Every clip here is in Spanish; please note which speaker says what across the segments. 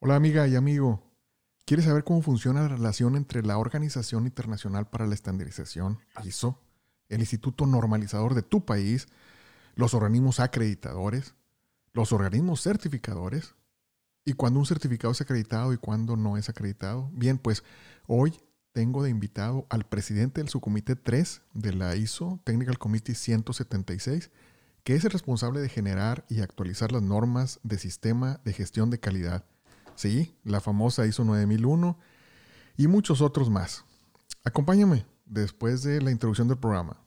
Speaker 1: Hola amiga y amigo. ¿Quieres saber cómo funciona la relación entre la Organización Internacional para la Estandarización, ISO, el Instituto Normalizador de tu país, los organismos acreditadores, los organismos certificadores y cuando un certificado es acreditado y cuando no es acreditado? Bien, pues hoy tengo de invitado al presidente del subcomité 3 de la ISO Technical Committee 176, que es el responsable de generar y actualizar las normas de sistema de gestión de calidad Sí, la famosa ISO 9001 y muchos otros más. Acompáñame después de la introducción del programa.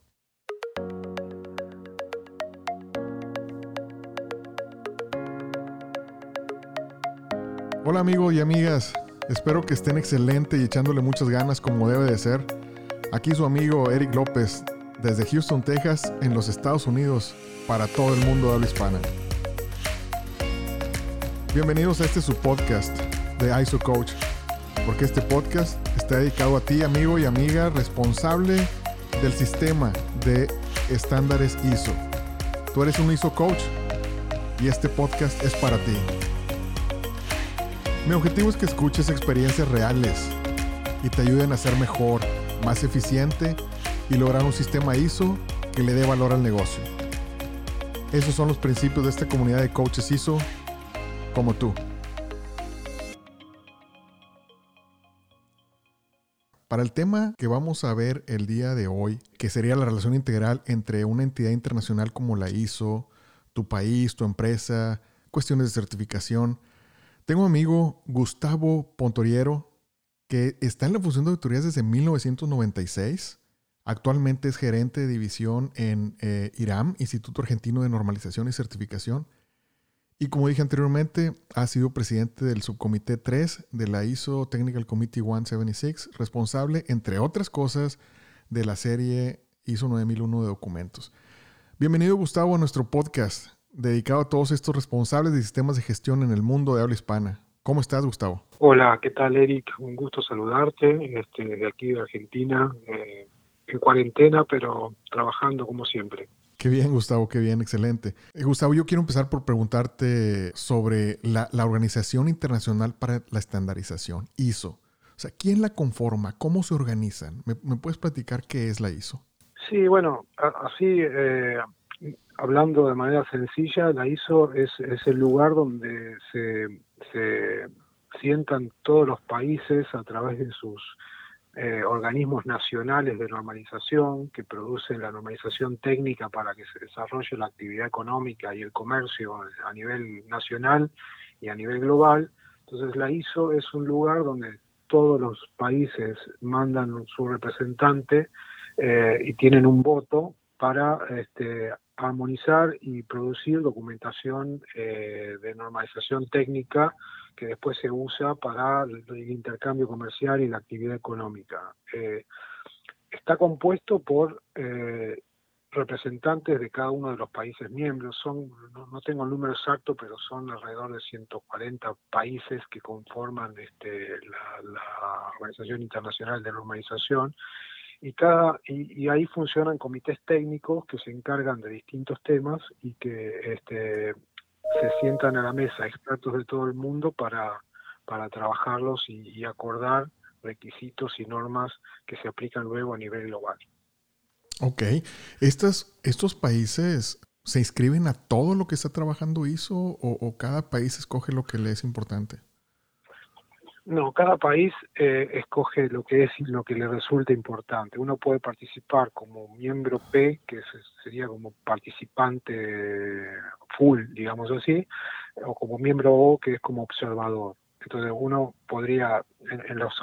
Speaker 1: Hola amigos y amigas, espero que estén excelente y echándole muchas ganas como debe de ser. Aquí su amigo Eric López desde Houston, Texas, en los Estados Unidos, para todo el mundo de habla hispana. Bienvenidos a este su podcast de ISO Coach, porque este podcast está dedicado a ti, amigo y amiga responsable del sistema de estándares ISO. Tú eres un ISO Coach y este podcast es para ti. Mi objetivo es que escuches experiencias reales y te ayuden a ser mejor, más eficiente y lograr un sistema ISO que le dé valor al negocio. Esos son los principios de esta comunidad de coaches ISO como tú. Para el tema que vamos a ver el día de hoy, que sería la relación integral entre una entidad internacional como la ISO, tu país, tu empresa, cuestiones de certificación, tengo un amigo Gustavo Pontoriero que está en la función de auditorías desde 1996. Actualmente es gerente de división en eh, IRAM, Instituto Argentino de Normalización y Certificación. Y como dije anteriormente, ha sido presidente del subcomité 3 de la ISO Technical Committee 176, responsable, entre otras cosas, de la serie ISO 9001 de documentos. Bienvenido, Gustavo, a nuestro podcast dedicado a todos estos responsables de sistemas de gestión en el mundo de habla hispana. ¿Cómo estás, Gustavo?
Speaker 2: Hola, ¿qué tal, Eric? Un gusto saludarte este, de aquí de Argentina, eh, en cuarentena, pero trabajando como siempre.
Speaker 1: Qué bien, Gustavo, qué bien, excelente. Eh, Gustavo, yo quiero empezar por preguntarte sobre la, Organización Internacional para la Estandarización, ISO. O sea, ¿quién la conforma? ¿Cómo se organizan? ¿Me, puedes platicar qué es la ISO?
Speaker 2: Sí, bueno, así, eh, hablando de manera sencilla, la ISO es, el lugar donde se, se sientan todos los países a través de sus eh, organismos nacionales de normalización que producen la normalización técnica para que se desarrolle la actividad económica y el comercio a nivel nacional y a nivel global. Entonces la ISO es un lugar donde todos los países mandan su representante eh, y tienen un voto para este, armonizar y producir documentación eh, de normalización técnica que después se usa para el, intercambio comercial y la actividad económica. Eh, está compuesto por eh, representantes de cada uno de los países miembros. Son, no, tengo el número exacto, pero son alrededor de 140 países que conforman este, la, la Organización Internacional de Normalización y, cada, y, ahí funcionan comités técnicos que se encargan de distintos temas y que este, se sientan a la mesa expertos de todo el mundo para, para trabajarlos y, acordar requisitos y normas que se aplican luego a nivel global.
Speaker 1: Ok, ¿Estas, ¿estos países se inscriben a todo lo que está trabajando ISO o, o cada país escoge lo que le es importante?
Speaker 2: No, cada país eh, escoge lo que es lo que le resulta importante. Uno puede participar como miembro P, que sería como participante full, digamos así, o como miembro O, que es como observador. Entonces uno podría, en, los,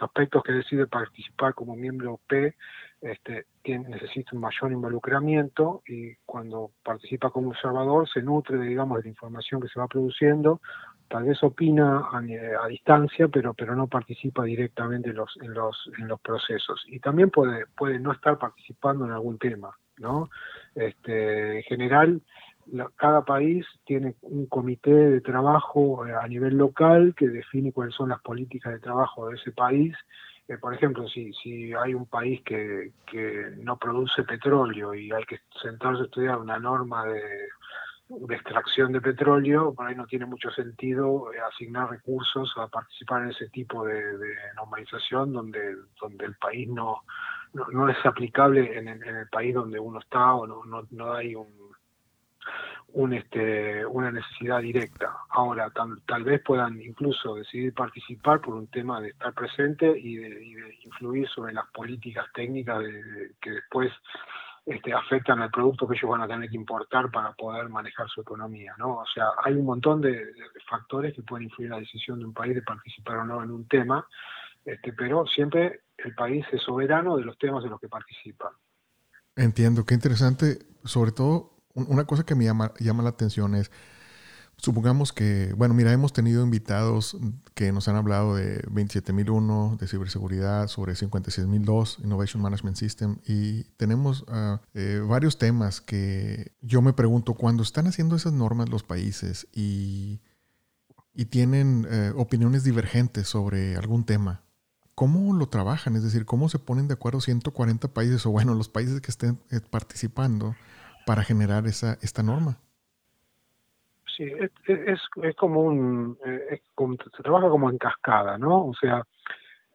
Speaker 2: aspectos que decide participar como miembro P, este, necesita un mayor involucramiento y cuando participa como observador se nutre, digamos, de la información que se va produciendo, tal vez opina a, distancia, pero, pero no participa directamente en los, en, los, en los procesos. Y también puede, puede no estar participando en algún tema, ¿no? Este, en general, cada país tiene un comité de trabajo eh, a nivel local que define cuáles son las políticas de trabajo de ese país. Eh, por ejemplo, si, si hay un país que, que no produce petróleo y hay que sentarse a estudiar una norma de de extracción de petróleo, por ahí no tiene mucho sentido eh, asignar recursos a participar en ese tipo de, normalización donde, donde el país no, no, es aplicable en, el país donde uno está o no, no, no hay un, este, una necesidad directa. Ahora, tal, tal vez puedan incluso decidir participar por un tema de estar presente y de, influir sobre las políticas técnicas que después este, afectan al producto que ellos van a tener que importar para poder manejar su economía, ¿no? O sea, hay un montón de, factores que pueden influir en la decisión de un país de participar o no en un tema, este, pero siempre el país es soberano de los temas en los que participa.
Speaker 1: Entiendo, qué interesante. Sobre todo, una cosa que me llama, llama la atención es, Supongamos que, bueno, mira, hemos tenido invitados que nos han hablado de 27001, de ciberseguridad, sobre 56002, Innovation Management System, y tenemos eh, varios temas que yo me pregunto, cuando están haciendo esas normas los países y, y tienen eh, opiniones divergentes sobre algún tema, ¿cómo lo trabajan? Es decir, ¿cómo se ponen de acuerdo 140 países o, bueno, los países que estén eh, participando para generar esa, esta norma?
Speaker 2: Sí, es, es, como un, eh, se trabaja como en cascada, ¿no? O sea,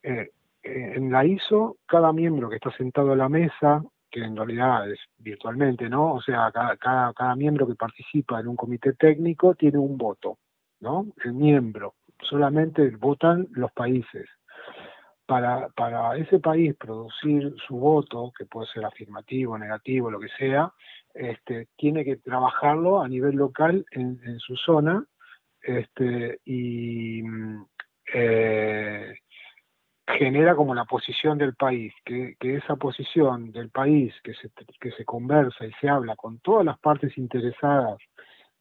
Speaker 2: eh, eh, en la ISO, cada miembro que está sentado a la mesa, que en realidad es virtualmente, ¿no? O sea, cada, cada, cada miembro que participa en un comité técnico tiene un voto, ¿no? El miembro, solamente votan los países. Para, ese país producir su voto, que puede ser afirmativo, negativo, lo que sea, este, tiene que trabajarlo a nivel local en, su zona este, y eh, genera como la posición del país, que, esa posición del país que se, que se conversa y se habla con todas las partes interesadas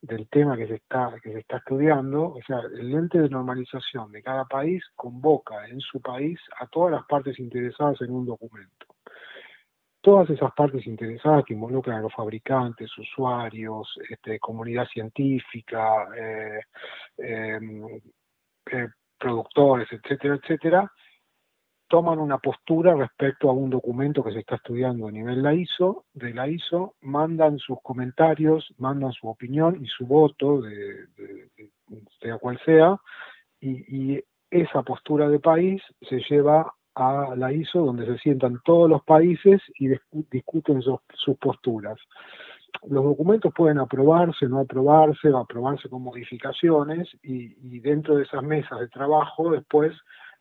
Speaker 2: del tema que se está que se está estudiando, o sea, el ente de normalización de cada país convoca en su país a todas las partes interesadas en un documento. Todas esas partes interesadas que involucran a los fabricantes, usuarios, este, comunidad científica, eh, em, eh, productores, etcétera, etcétera, toman una postura respecto a un documento que se está estudiando a nivel la ISO, de la ISO, mandan sus comentarios, mandan su opinión y su voto, de, sea cual sea, y, y esa postura de país se lleva a la ISO donde se sientan todos los países y discuten sus, posturas. Los documentos pueden aprobarse, no aprobarse, aprobarse con modificaciones y, dentro de esas mesas de trabajo después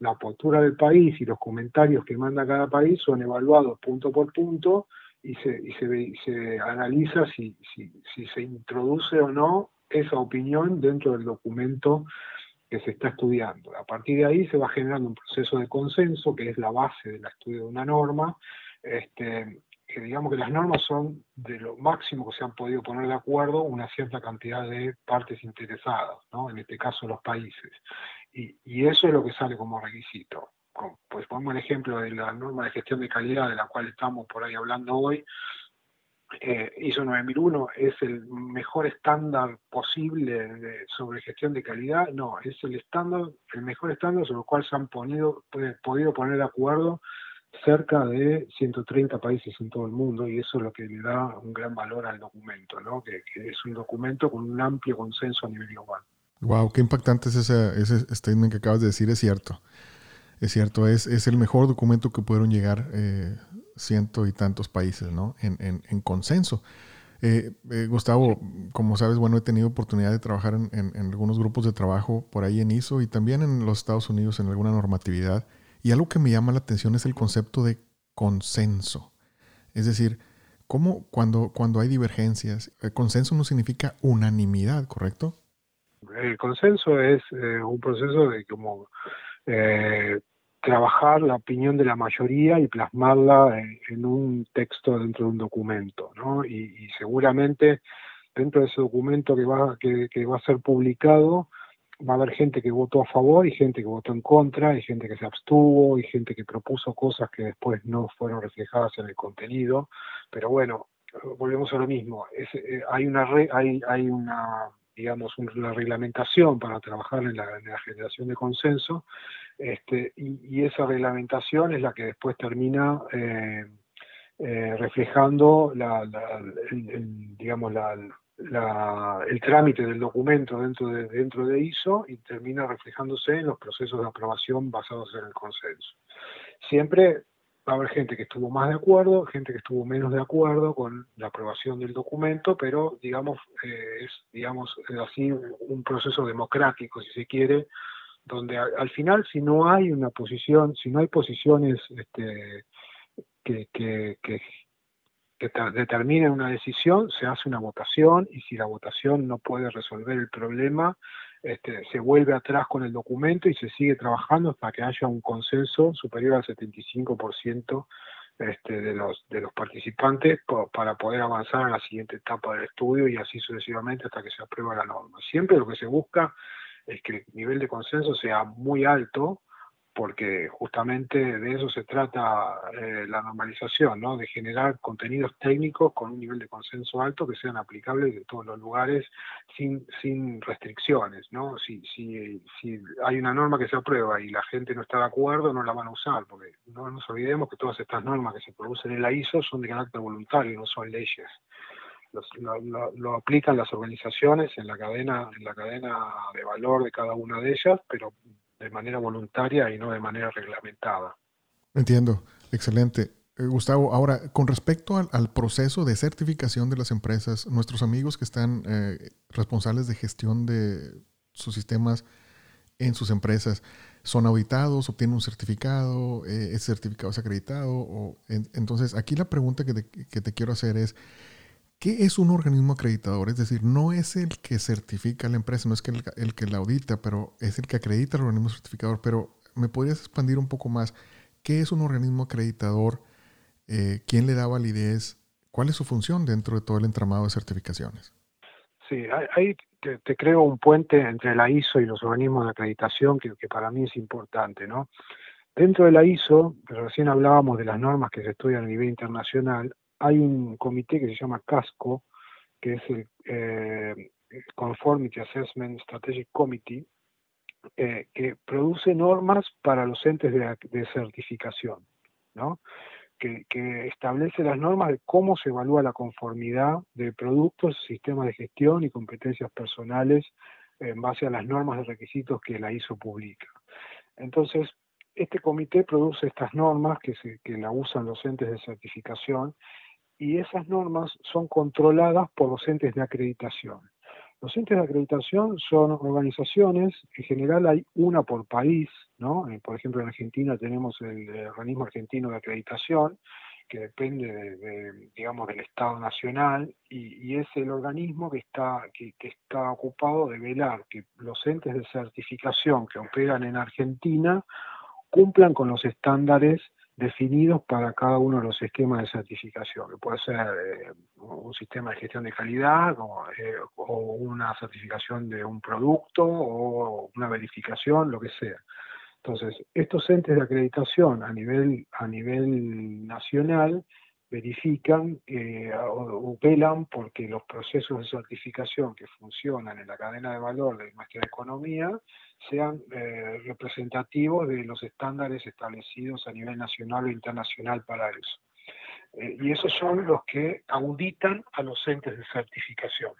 Speaker 2: la postura del país y los comentarios que manda cada país son evaluados punto por punto y se, y se, se analiza si, si, se introduce o no esa opinión dentro del documento que se está estudiando. A partir de ahí se va generando un proceso de consenso, que es la base del estudio de una norma, este, que digamos que las normas son de lo máximo que se han podido poner de acuerdo una cierta cantidad de partes interesadas, ¿no? en este caso los países. Y, y eso es lo que sale como requisito. Pues ponemos el ejemplo de la norma de gestión de calidad de la cual estamos por ahí hablando hoy, eh, ISO 9001 es el mejor estándar posible sobre gestión de calidad, no, es el estándar, el mejor estándar sobre el cual se han ponido, podido poner de acuerdo cerca de 130 países en todo el mundo y eso es lo que le da un gran valor al documento, ¿no? que, es un documento con un amplio consenso a nivel global.
Speaker 1: Wow, qué impactante es ese, ese statement que acabas de decir, es cierto. Es cierto, es, es el mejor documento que pudieron llegar eh, ciento y tantos países, ¿no? En, en, consenso. Eh, eh, Gustavo, como sabes, bueno, he tenido oportunidad de trabajar en, en, algunos grupos de trabajo por ahí en ISO y también en los Estados Unidos en alguna normatividad. Y algo que me llama la atención es el concepto de consenso. Es decir, ¿cómo cuando, cuando hay divergencias, el consenso no significa unanimidad, ¿correcto?
Speaker 2: El consenso es eh, un proceso de como trabajar la opinión de la mayoría y plasmarla en, un texto dentro de un documento, ¿no? Y, seguramente dentro de ese documento que va, que, va a ser publicado va a haber gente que votó a favor y gente que votó en contra, y gente que se abstuvo, y gente que propuso cosas que después no fueron reflejadas en el contenido. Pero bueno, volvemos a lo mismo. Eh, hay una hay, hay una digamos, una reglamentación para trabajar en la, generación de consenso, este, y, esa reglamentación es la que después termina eh, eh, reflejando la, digamos, la, el trámite del documento dentro de, dentro de ISO y termina reflejándose en los procesos de aprobación basados en el consenso. Siempre va a haber gente que estuvo más de acuerdo, gente que estuvo menos de acuerdo con la aprobación del documento, pero digamos eh, es digamos así un proceso democrático, si se quiere, donde al, final si no hay una posición, si no hay posiciones este, que, que, que, determinen una decisión, se hace una votación y si la votación no puede resolver el problema, este, se vuelve atrás con el documento y se sigue trabajando hasta que haya un consenso superior al 75% este, de, los, de los participantes para poder avanzar a la siguiente etapa del estudio y así sucesivamente hasta que se aprueba la norma. Siempre lo que se busca es que el nivel de consenso sea muy alto porque justamente de eso se trata eh, la normalización, ¿no? de generar contenidos técnicos con un nivel de consenso alto que sean aplicables en todos los lugares sin, sin restricciones. ¿no? Si, si, si hay una norma que se aprueba y la gente no está de acuerdo, no la van a usar, porque no nos olvidemos que todas estas normas que se producen en la ISO son de carácter voluntario, no son leyes. lo, lo, aplican las organizaciones en la cadena en la cadena de valor de cada una de ellas, pero de manera voluntaria y no de manera reglamentada.
Speaker 1: Entiendo, excelente. Eh, Gustavo, ahora, con respecto al, proceso de certificación de las empresas, nuestros amigos que están eh, responsables de gestión de sus sistemas en sus empresas, ¿son auditados, obtienen un certificado, eh, ese certificado es acreditado? Entonces, aquí la pregunta que te quiero hacer es, ¿Qué es un organismo acreditador? Es decir, no es el que certifica la empresa, no es el, que la audita, pero es el que acredita al organismo certificador. Pero me podrías expandir un poco más. ¿Qué es un organismo acreditador? Eh, ¿Quién le da validez? ¿Cuál es su función dentro de todo el entramado de certificaciones?
Speaker 2: Sí, ahí te, creo un puente entre la ISO y los organismos de acreditación que, para mí es importante, ¿no? Dentro de la ISO, recién hablábamos de las normas que se estudian a nivel internacional, hay un comité que se llama CASCO, que es el eh, Conformity Assessment Strategic Committee, eh, que produce normas para los entes de, certificación, ¿no? Que, establece las normas de cómo se evalúa la conformidad de productos, sistemas de gestión y competencias personales en base a las normas de requisitos que la ISO publica. Entonces, este comité produce estas normas que, se, que la usan los entes de certificación y esas normas son controladas por los entes de acreditación. Los entes de acreditación son organizaciones, en general hay una por país, ¿no? Eh, por ejemplo, en Argentina tenemos el, organismo argentino de acreditación, que depende de, digamos, del Estado Nacional, y, es el organismo que está, que, que está ocupado de velar que los entes de certificación que operan en Argentina cumplan con los estándares definidos para cada uno de los esquemas de certificación, que puede ser eh, un sistema de gestión de calidad eh, o una certificación de un producto o una verificación, lo que sea. Entonces, estos entes de acreditación a nivel, a nivel nacional verifican eh, o, velan porque los procesos de certificación que funcionan en la cadena de valor de nuestra economía sean eh, representativos de los estándares establecidos a nivel nacional o internacional para eso. Eh, y esos son los que auditan a los entes de certificación.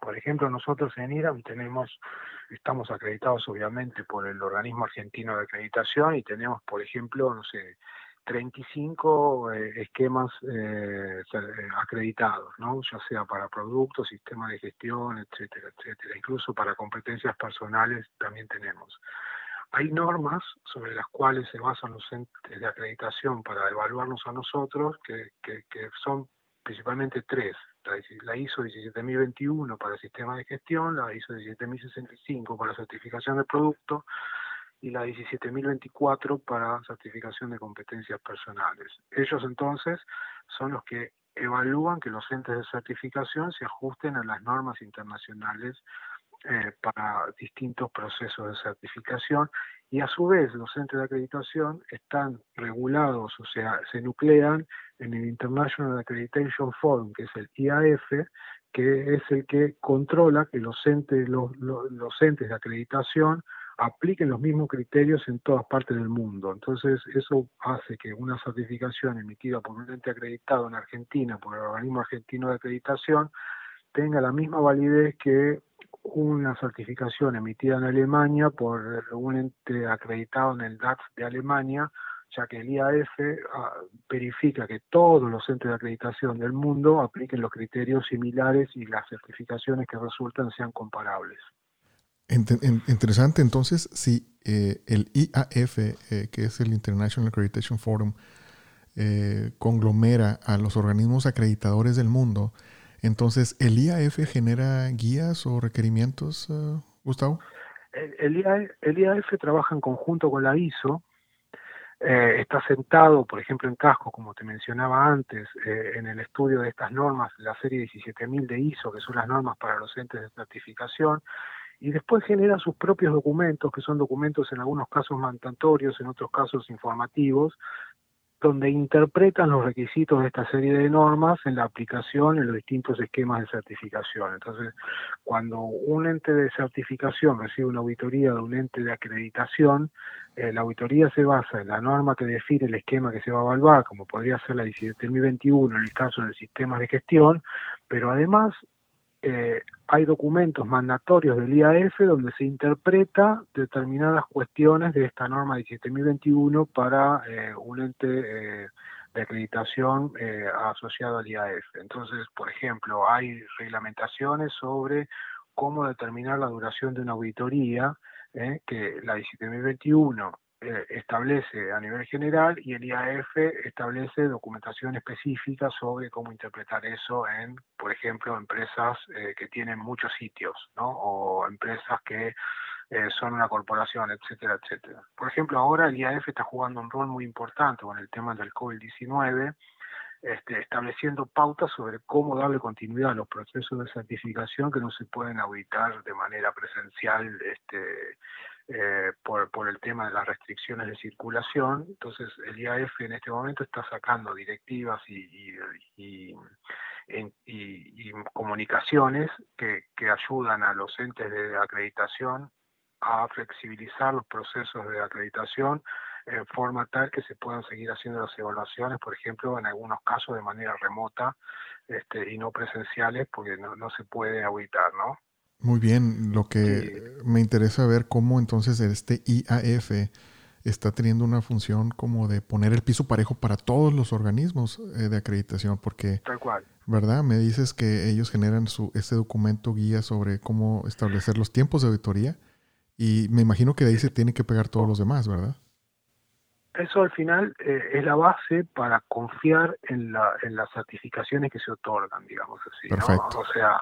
Speaker 2: Por ejemplo, nosotros en IRAM tenemos, estamos acreditados obviamente por el organismo argentino de acreditación y tenemos, por ejemplo, no sé, 35 eh, esquemas eh, eh, acreditados, ¿no? ya sea para productos, sistemas de gestión, etcétera, etcétera. Incluso para competencias personales también tenemos. Hay normas sobre las cuales se basan los entes de acreditación para evaluarnos a nosotros, que, que, que son principalmente tres. La ISO 17021 para el sistema de gestión, la ISO 17065 para certificación de producto y la 17024 para certificación de competencias personales. Ellos entonces son los que evalúan que los entes de certificación se ajusten a las normas internacionales eh, para distintos procesos de certificación y a su vez los entes de acreditación están regulados, o sea, se nuclean en el International Accreditation Forum, que es el IAF, que es el que controla que los entes, los, los entes de acreditación apliquen los mismos criterios en todas partes del mundo. Entonces, eso hace que una certificación emitida por un ente acreditado en Argentina, por el organismo argentino de acreditación, tenga la misma validez que una certificación emitida en Alemania por un ente acreditado en el DAX de Alemania, ya que el IAF ah, verifica que todos los entes de acreditación del mundo apliquen los criterios similares y las certificaciones que resultan sean comparables.
Speaker 1: Interesante, entonces, si eh, el IAF, eh, que es el International Accreditation Forum, eh, conglomera a los organismos acreditadores del mundo, entonces, ¿el IAF genera guías o requerimientos, Gustavo?
Speaker 2: El, IAF trabaja en conjunto con la ISO, está sentado, por ejemplo, en casco, como te mencionaba antes, en el estudio de estas normas, la serie 17.000 de ISO, que son las normas para los entes de certificación, y después genera sus propios documentos, que son documentos en algunos casos mandatorios, en otros casos informativos, donde interpretan los requisitos de esta serie de normas en la aplicación en los distintos esquemas de certificación. Entonces, cuando un ente de certificación recibe una auditoría de un ente de acreditación, eh, la auditoría se basa en la norma que define el esquema que se va a evaluar, como podría ser la 17.021 en el caso del sistema de gestión, pero además eh, hay documentos mandatorios del IAF donde se interpreta determinadas cuestiones de esta norma 17.021 para eh, un ente eh, de acreditación asociado al IAF. Entonces, por ejemplo, hay reglamentaciones sobre cómo determinar la duración de una auditoría, que la 17.021 eh, establece a nivel general y el IAF establece documentación específica sobre cómo interpretar eso en, por ejemplo, empresas eh, que tienen muchos sitios, ¿no? O empresas que eh, son una corporación, etcétera, etcétera. Por ejemplo, ahora el IAF está jugando un rol muy importante con el tema del COVID-19, este, estableciendo pautas sobre cómo darle continuidad a los procesos de certificación que no se pueden auditar de manera presencial este, eh, por, el tema de las restricciones de circulación. Entonces, el IAF en este momento está sacando directivas y, comunicaciones que, que ayudan a los entes de acreditación a flexibilizar los procesos de acreditación en forma tal que se puedan seguir haciendo las evaluaciones, por ejemplo, en algunos casos de manera remota este, y no presenciales, porque no, no se puede auditar, ¿no?
Speaker 1: Muy bien, lo que me interesa ver cómo entonces este IAF está teniendo una función como de poner el piso parejo para todos los organismos eh, de acreditación, porque,
Speaker 2: Tal cual.
Speaker 1: ¿verdad? Me dices que ellos generan su, este documento guía sobre cómo establecer los tiempos de auditoría y me imagino que de ahí se tiene que pegar todos los demás, ¿verdad?
Speaker 2: Eso al final eh, es la base para confiar en, la, en las certificaciones que se otorgan, digamos así. ¿no? O sea,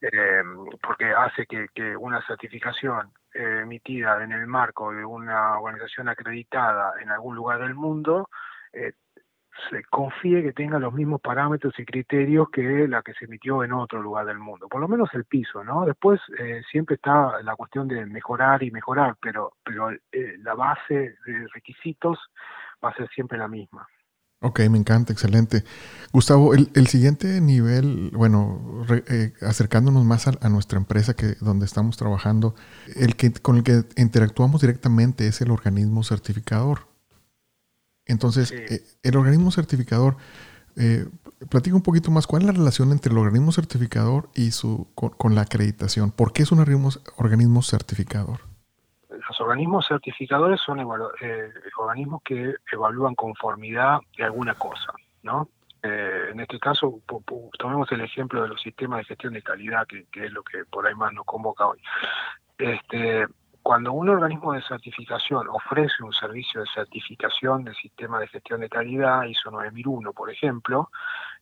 Speaker 2: eh, porque hace que, que una certificación eh, emitida en el marco de una organización acreditada en algún lugar del mundo se confíe que tenga los mismos parámetros y criterios que la que se emitió en otro lugar del mundo, por lo menos el piso, ¿no? Después eh, siempre está la cuestión de mejorar y mejorar, pero, pero eh, la base de requisitos va a ser siempre la misma.
Speaker 1: Ok, me encanta, excelente. Gustavo, el, el siguiente nivel, bueno, eh, acercándonos más a, nuestra empresa que donde estamos trabajando, el que con el que interactuamos directamente es el organismo certificador. Entonces, eh, el organismo certificador, eh, platica un poquito más, ¿cuál es la relación entre el organismo certificador y su con, la acreditación? ¿Por qué es un organismo, certificador?
Speaker 2: Los organismos certificadores son eh, organismos que evalúan conformidad de alguna cosa, ¿no? Eh, en este caso, tomemos el ejemplo de los sistemas de gestión de calidad, que, que, es lo que por ahí más nos convoca hoy. Este, cuando un organismo de certificación ofrece un servicio de certificación del sistema de gestión de calidad, ISO 9001, por ejemplo,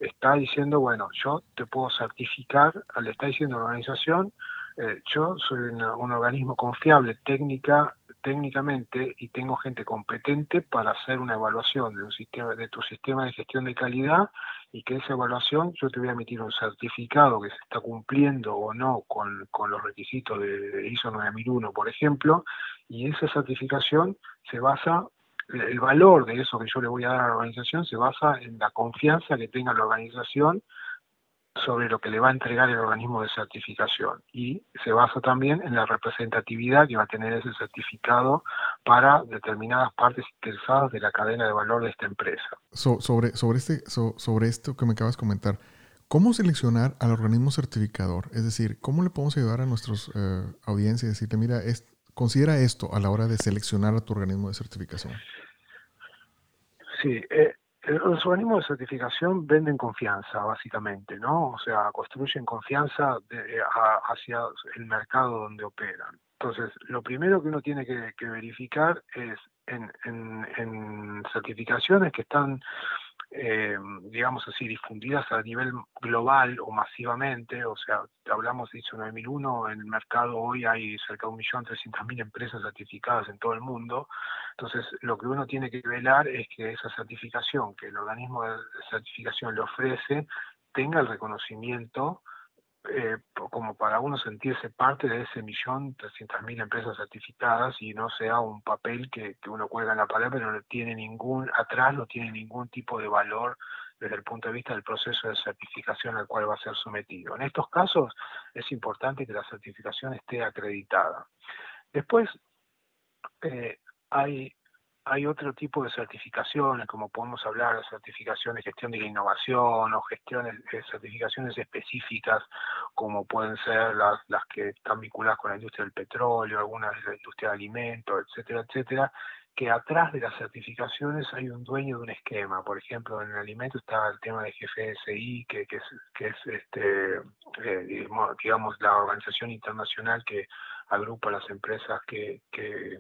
Speaker 2: está diciendo, bueno, yo te puedo certificar, le está diciendo la organización, eh, yo soy un organismo confiable técnica técnicamente y tengo gente competente para hacer una evaluación de un sistema de tu sistema de gestión de calidad y que esa evaluación yo te voy a emitir un certificado que se está cumpliendo o no con, los requisitos de, ISO 9001 por ejemplo y esa certificación se basa el valor de eso que yo le voy a dar a la organización se basa en la confianza que tenga la organización sobre lo que le va a entregar el organismo de certificación y se basa también en la representatividad que va a tener ese certificado para determinadas partes interesadas de la cadena de valor de esta empresa.
Speaker 1: sobre, sobre, este, sobre esto que me acabas de comentar, ¿Cómo seleccionar al organismo certificador? Es decir, ¿cómo le podemos ayudar a nuestros eh, audiencias y decirle, mira, considera esto a la hora de seleccionar a tu organismo de certificación?
Speaker 2: Sí, eh, los organismos de certificación venden confianza, básicamente, ¿no? O sea, construyen confianza hacia el mercado donde operan. Entonces, lo primero que uno tiene que, verificar es en certificaciones que están eh, digamos así, difundidas a nivel global o masivamente, o sea, hablamos de ISO 9001, en el mercado hoy hay cerca de 1.300.000 empresas certificadas en todo el mundo, entonces lo que uno tiene que velar es que esa certificación que el organismo de certificación le ofrece tenga el reconocimiento eh, como para uno sentirse parte de ese millón trescientas mil empresas certificadas y no sea un papel que, uno cuelga en la pared pero no tiene ningún atrás no tiene ningún tipo de valor desde el punto de vista del proceso de certificación al cual va a ser sometido. En estos casos es importante que la certificación esté acreditada. Después eh, hay hay otro tipo de certificaciones, como podemos hablar de certificaciones de gestión de la innovación o gestiones, de certificaciones específicas, como pueden ser las, las que están vinculadas con la industria del petróleo, algunas de la industria de alimentos, etcétera, etcétera, que atrás de las certificaciones hay un dueño de un esquema. Por ejemplo, en el alimento está el tema de GFSI, que, que es, que es este, eh, digamos, la organización internacional que agrupa las empresas que, que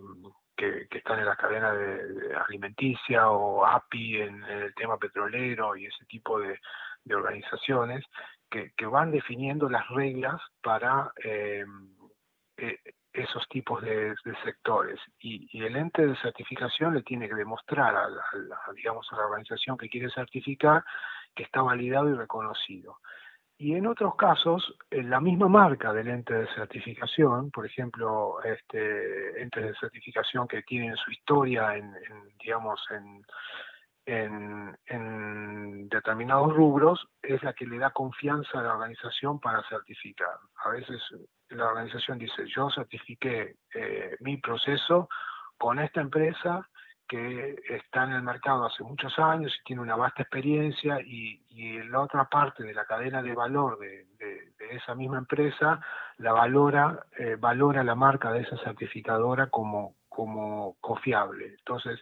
Speaker 2: que, están en la cadena de, alimenticia o API en, el tema petrolero y ese tipo de, organizaciones que, van definiendo las reglas para em, e, esos tipos de, sectores. Y, el ente de certificación le tiene que demostrar a digamos a la organización que quiere certificar que está validado y reconocido y en otros casos, en la misma marca del ente de certificación, por ejemplo, este, entes de certificación que tienen su historia en, digamos, en, en, determinados rubros, es la que le da confianza a la organización para certificar. A veces la organización dice, yo certifiqué eh, mi proceso con esta empresa que está en el mercado hace muchos años y tiene una vasta experiencia y, y la otra parte de la cadena de valor de, esa misma empresa la valora, eh, valora la marca de esa certificadora como, como confiable. Entonces,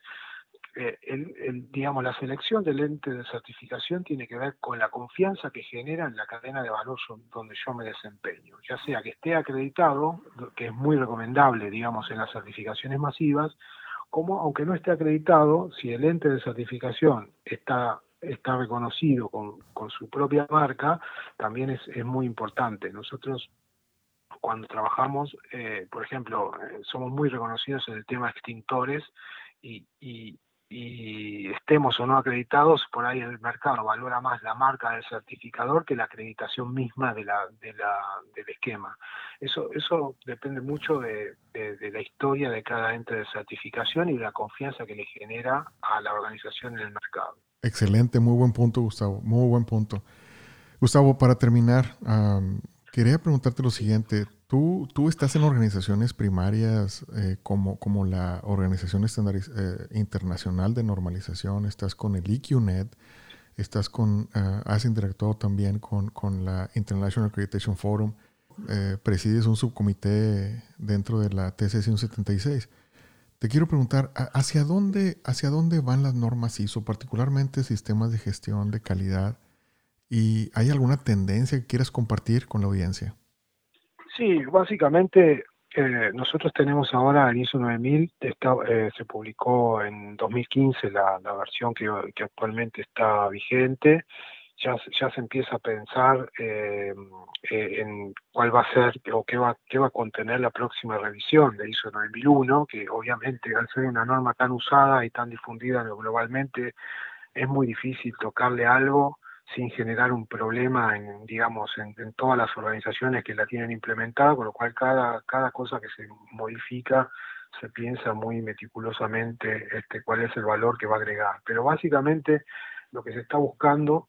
Speaker 2: eh, el, digamos, la selección del ente de certificación tiene que ver con la confianza que genera en la cadena de valor donde yo me desempeño, ya sea que esté acreditado, que es muy recomendable, digamos, en las certificaciones masivas, como aunque no esté acreditado, si el ente de certificación está, está reconocido con, su propia marca, también es, es, muy importante. Nosotros cuando trabajamos, eh, por ejemplo, eh, somos muy reconocidos en el tema extintores y estemos o no acreditados, por ahí el mercado valora más la marca del certificador que la acreditación misma de la, de la, del esquema. Eso, eso depende mucho de, la historia de cada ente de certificación y de la confianza que le genera a la organización en el mercado.
Speaker 1: Excelente, muy buen punto, Gustavo, muy buen punto. Gustavo, para terminar, quería preguntarte lo siguiente. Tú, tú estás en organizaciones primarias eh, como, como la Organización eh, Internacional de Normalización, estás con el IQNet, estás con, eh, has interactuado también con, con, la International Accreditation Forum, presides un subcomité dentro de la TC 176. Te quiero preguntar, ¿hacia dónde, ¿hacia dónde van las normas ISO, particularmente sistemas de gestión de calidad? ¿Y hay alguna tendencia que quieras compartir con la audiencia?
Speaker 2: Sí, básicamente eh, nosotros tenemos ahora el ISO 9000, está, eh, se publicó en 2015 la, versión que, actualmente está vigente, ya, se empieza a pensar eh, en cuál va a ser o qué va, qué va a contener la próxima revisión de ISO 9001, que obviamente al ser una norma tan usada y tan difundida globalmente, es muy difícil tocarle algo sin generar un problema en, digamos, en, todas las organizaciones que la tienen implementada, con lo cual cada, cada cosa que se modifica se piensa muy meticulosamente este, cuál es el valor que va a agregar. Pero básicamente lo que se está buscando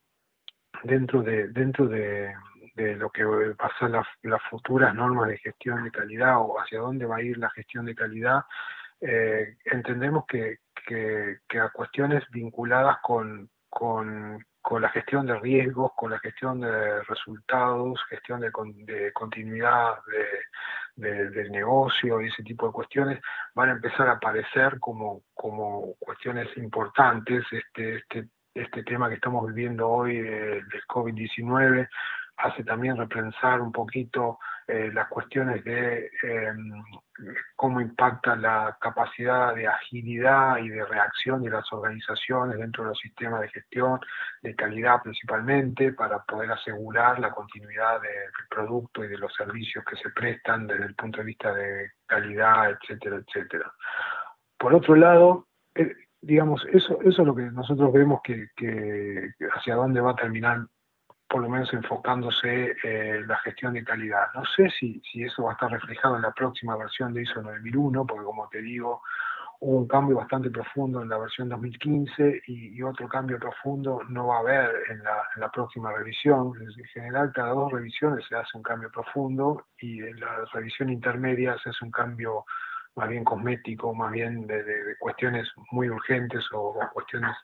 Speaker 2: dentro de, dentro de, lo que va a ser las futuras normas de gestión de calidad o hacia dónde va a ir la gestión de calidad, eh, entendemos que, que, a cuestiones vinculadas con, con con la gestión de riesgos, con la gestión de resultados, gestión de, continuidad del negocio y ese tipo de cuestiones van a empezar a aparecer como, como cuestiones importantes. Este, este, este tema que estamos viviendo hoy del COVID-19 hace también repensar un poquito eh, las cuestiones de em, cómo impacta la capacidad de agilidad y de reacción de las organizaciones dentro de los sistemas de gestión, de calidad principalmente, para poder asegurar la continuidad del producto y de los servicios que se prestan desde el punto de vista de calidad, etcétera, etcétera. Por otro lado, eh, digamos, eso, eso es lo que nosotros vemos que, que hacia dónde va a terminar por lo menos enfocándose en eh, la gestión de calidad. No sé si, si eso va a estar reflejado en la próxima versión de ISO 9001, porque como te digo, hubo un cambio bastante profundo en la versión 2015 y, otro cambio profundo no va a haber en la, en la, próxima revisión. En general, cada dos revisiones se hace un cambio profundo y en la revisión intermedia se hace un cambio más bien cosmético, más bien de, de, cuestiones muy urgentes o, cuestiones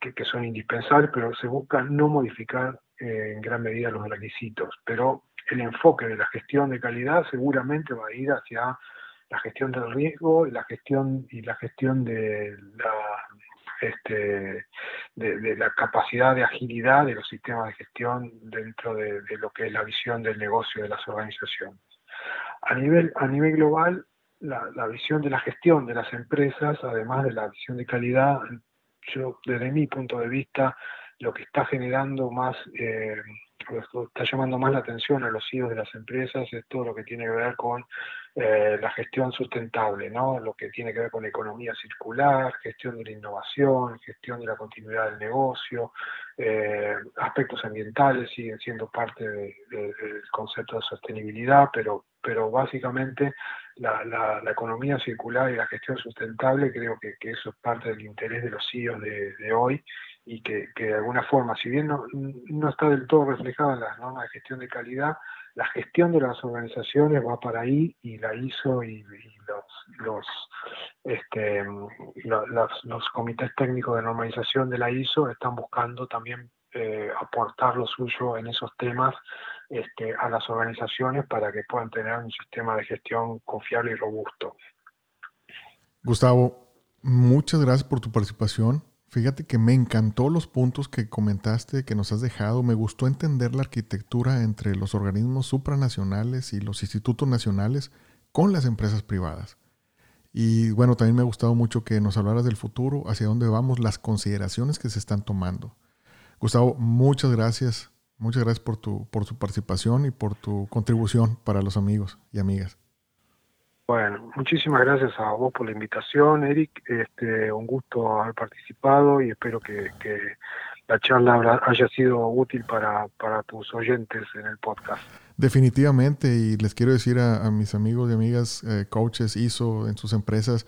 Speaker 2: que, que, son indispensables, pero se busca no modificar en gran medida los requisitos, pero el enfoque de la gestión de calidad seguramente va a ir hacia la gestión del riesgo y la gestión y la gestión de la este, de, la capacidad de agilidad de los sistemas de gestión dentro de, lo que es la visión del negocio de las organizaciones. A nivel, a nivel global, la, la, visión de la gestión de las empresas, además de la visión de calidad, yo desde mi punto de vista lo que está generando más, eh, está llamando más la atención a los CEOs de las empresas es todo lo que tiene que ver con eh, la gestión sustentable, ¿no? lo que tiene que ver con la economía circular, gestión de la innovación, gestión de la continuidad del negocio, eh, aspectos ambientales siguen siendo parte del concepto de sostenibilidad, pero, pero básicamente la, economía circular y la gestión sustentable creo que, eso es parte del interés de los CEOs de hoy y que, de alguna forma, si bien no, no está del todo reflejada en las normas de gestión de calidad, la gestión de las organizaciones va para ahí y la ISO y, los, los, este, los, los, comités técnicos de normalización de la ISO están buscando también eh, aportar lo suyo en esos temas este, a las organizaciones para que puedan tener un sistema de gestión confiable y robusto.
Speaker 1: Gustavo, muchas gracias por tu participación. Fíjate que me encantó los puntos que comentaste, que nos has dejado. Me gustó entender la arquitectura entre los organismos supranacionales y los institutos nacionales con las empresas privadas. Y bueno, también me ha gustado mucho que nos hablaras del futuro, hacia dónde vamos, las consideraciones que se están tomando. Gustavo, muchas gracias. Muchas gracias por tu, por su participación y por tu contribución para los amigos y amigas.
Speaker 2: Bueno, muchísimas gracias a vos por la invitación, Eric. Este, un gusto haber participado y espero que, la charla haya sido útil para, tus oyentes en el podcast.
Speaker 1: Definitivamente, y les quiero decir a, mis amigos y amigas, eh, coaches, ISO en sus empresas,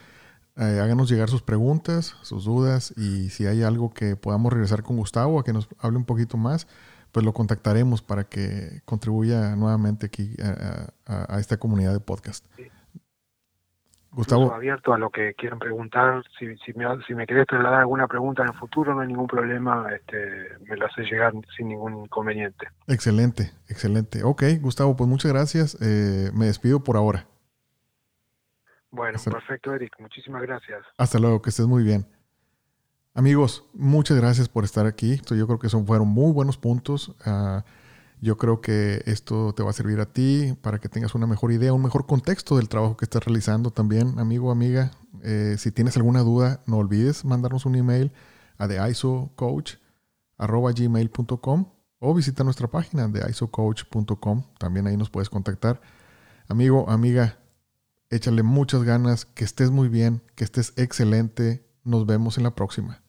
Speaker 1: eh, háganos llegar sus preguntas, sus dudas, y si hay algo que podamos regresar con Gustavo a que nos hable un poquito más, pues lo contactaremos para que contribuya nuevamente aquí a, esta comunidad de podcast.
Speaker 2: Gustavo. abierto a lo que quieran preguntar. Si, si, me, si me querés trasladar alguna pregunta en el futuro, no hay ningún problema. Este, me lo hace llegar sin ningún inconveniente.
Speaker 1: Excelente, excelente. Ok, Gustavo, pues muchas gracias. Eh, me despido por ahora.
Speaker 2: Bueno, perfecto, Eric. Muchísimas gracias.
Speaker 1: Hasta luego, que estés muy bien. Amigos, muchas gracias por estar aquí. Yo creo que son, fueron muy buenos puntos. Ah, yo creo que esto te va a servir a ti para que tengas una mejor idea, un mejor contexto del trabajo que estás realizando también, amigo, amiga. Eh, si tienes alguna duda, no olvides mandarnos un email a theisocoach.gmail.com o visita nuestra página de isocoach.com. También ahí nos puedes contactar. Amigo, amiga, échale muchas ganas, que estés muy bien, que estés excelente. Nos vemos en la próxima.